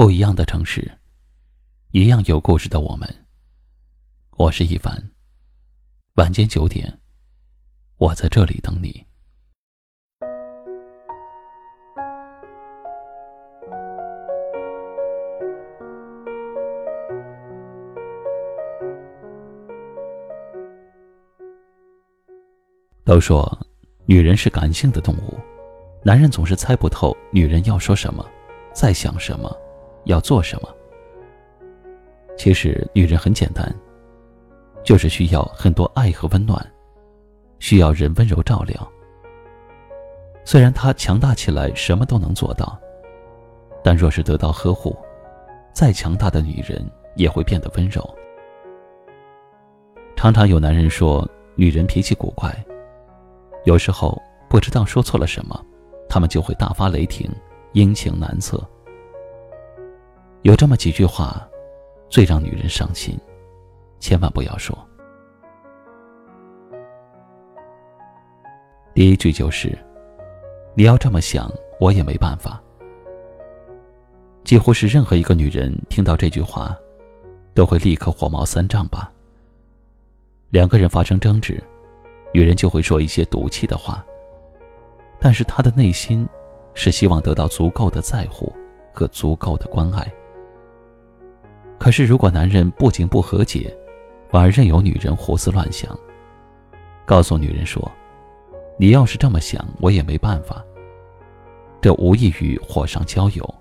不一样的城市，一样有故事的我们。我是一凡。晚间九点，我在这里等你。都说女人是感性的动物，男人总是猜不透女人要说什么，在想什么，要做什么。其实女人很简单，就是需要很多爱和温暖，需要人温柔照料。虽然她强大起来什么都能做到，但若是得到呵护，再强大的女人也会变得温柔。常常有男人说女人脾气古怪。有时候不知道说错了什么，他们就会大发雷霆，阴晴难测。有这么几句话，最让女人伤心，千万不要说。第一句就是：“你要这么想，我也没办法。”几乎是任何一个女人听到这句话，都会立刻火冒三丈吧。两个人发生争执。女人就会说一些赌气的话，但是她的内心是希望得到足够的在乎和足够的关爱。可是，如果男人不仅不和解，反而任由女人胡思乱想，告诉女人说：“你要是这么想，我也没办法。”这无异于火上浇油，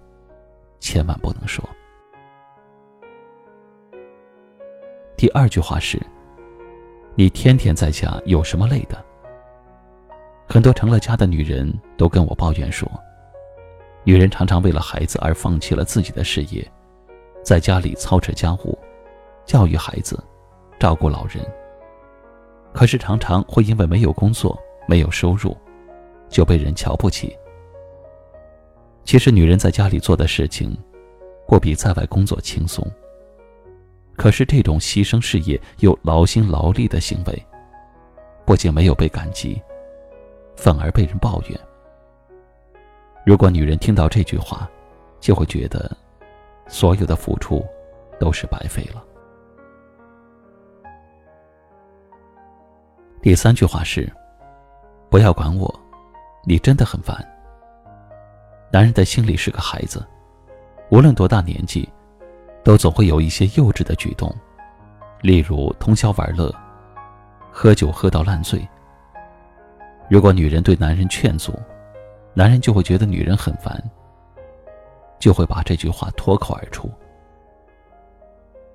千万不能说。第二句话是。你天天在家有什么累的？很多成了家的女人都跟我抱怨说，女人常常为了孩子而放弃了自己的事业，在家里操持家务、教育孩子、照顾老人。可是常常会因为没有工作、没有收入，就被人瞧不起。其实女人在家里做的事情，不比在外工作轻松。可是这种牺牲事业又劳心劳力的行为，不仅没有被感激，反而被人抱怨。如果女人听到这句话，就会觉得所有的付出都是白费了。第三句话是：不要管我，你真的很烦。男人的心里是个孩子，无论多大年纪。都总会有一些幼稚的举动，例如通宵玩乐、喝酒喝到烂醉。如果女人对男人劝阻，男人就会觉得女人很烦，就会把这句话脱口而出。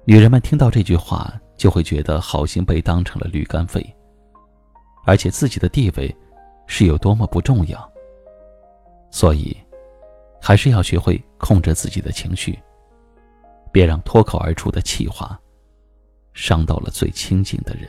女人们听到这句话，就会觉得好心被当成了驴肝肺，而且自己的地位是有多么不重要。所以，还是要学会控制自己的情绪。别让脱口而出的气话伤到了最亲近的人。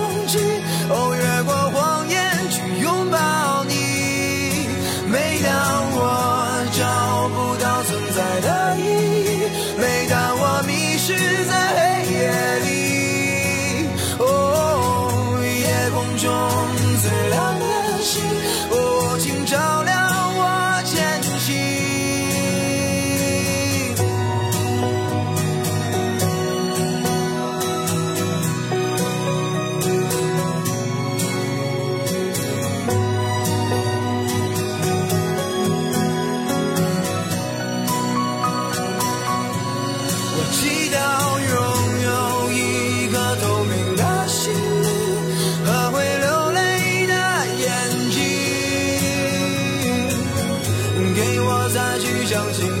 相信